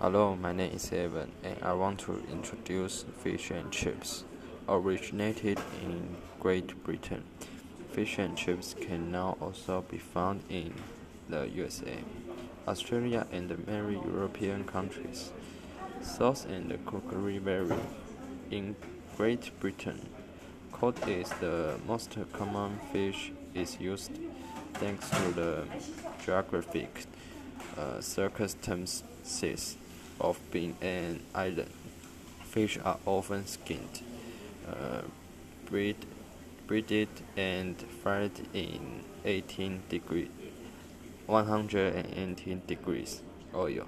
Hello, my name is Evan, and I want to introduce fish and chips. Originated in Great Britain, fish and chips can now also be found in the USA, Australia, and many European countries. Sauce and cookery vary. In Great Britain, cod is the most common fish is used thanks to the geographic uh, circumstances of being an island. Fish are often skinned, uh, breaded, and fried in 18 degree, 118 degrees oil.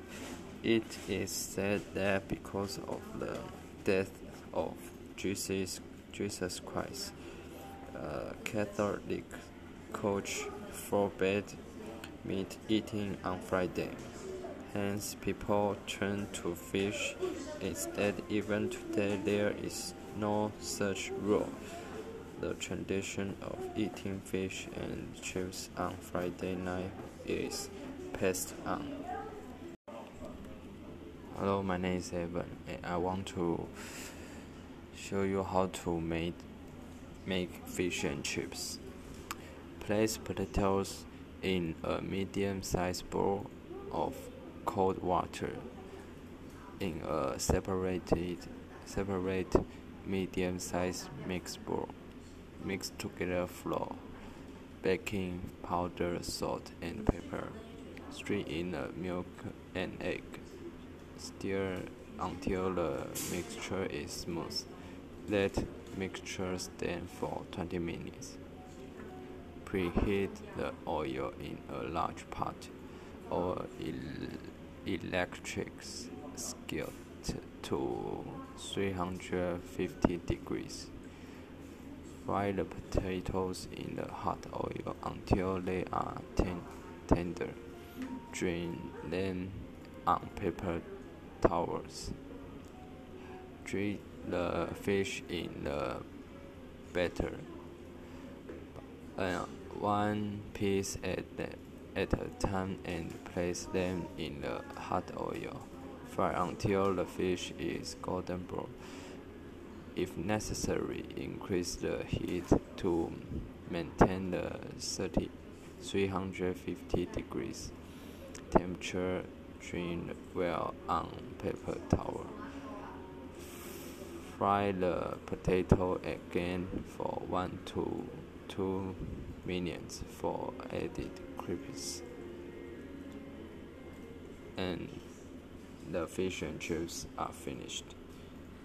It is said that because of the death of Jesus, Jesus Christ, uh, Catholic Church forbade meat eating on Friday. Hence, people turn to fish instead. Even today, there is no such rule. The tradition of eating fish and chips on Friday night is passed on. Hello, my name is Evan, and I want to show you how to make make fish and chips. Place potatoes in a medium-sized bowl of cold water in a separated separate medium-sized mix bowl. Mix together flour, baking powder, salt, and pepper. Stir in the milk and egg. Stir until the mixture is smooth. Let mixture stand for 20 minutes. Preheat the oil in a large pot or electric skillet to 350 degrees. Fry the potatoes in the hot oil until they are ten tender. Drain them on paper towels. Dip the fish in the batter. Uh, one piece at the at a time and place them in the hot oil. Fry until the fish is golden brown. If necessary, increase the heat to maintain the 30, 350 degrees temperature. Drain well on paper towel. Fry the potato again for 1 to 2 minutes for added crispiness. And the fish and chips are finished.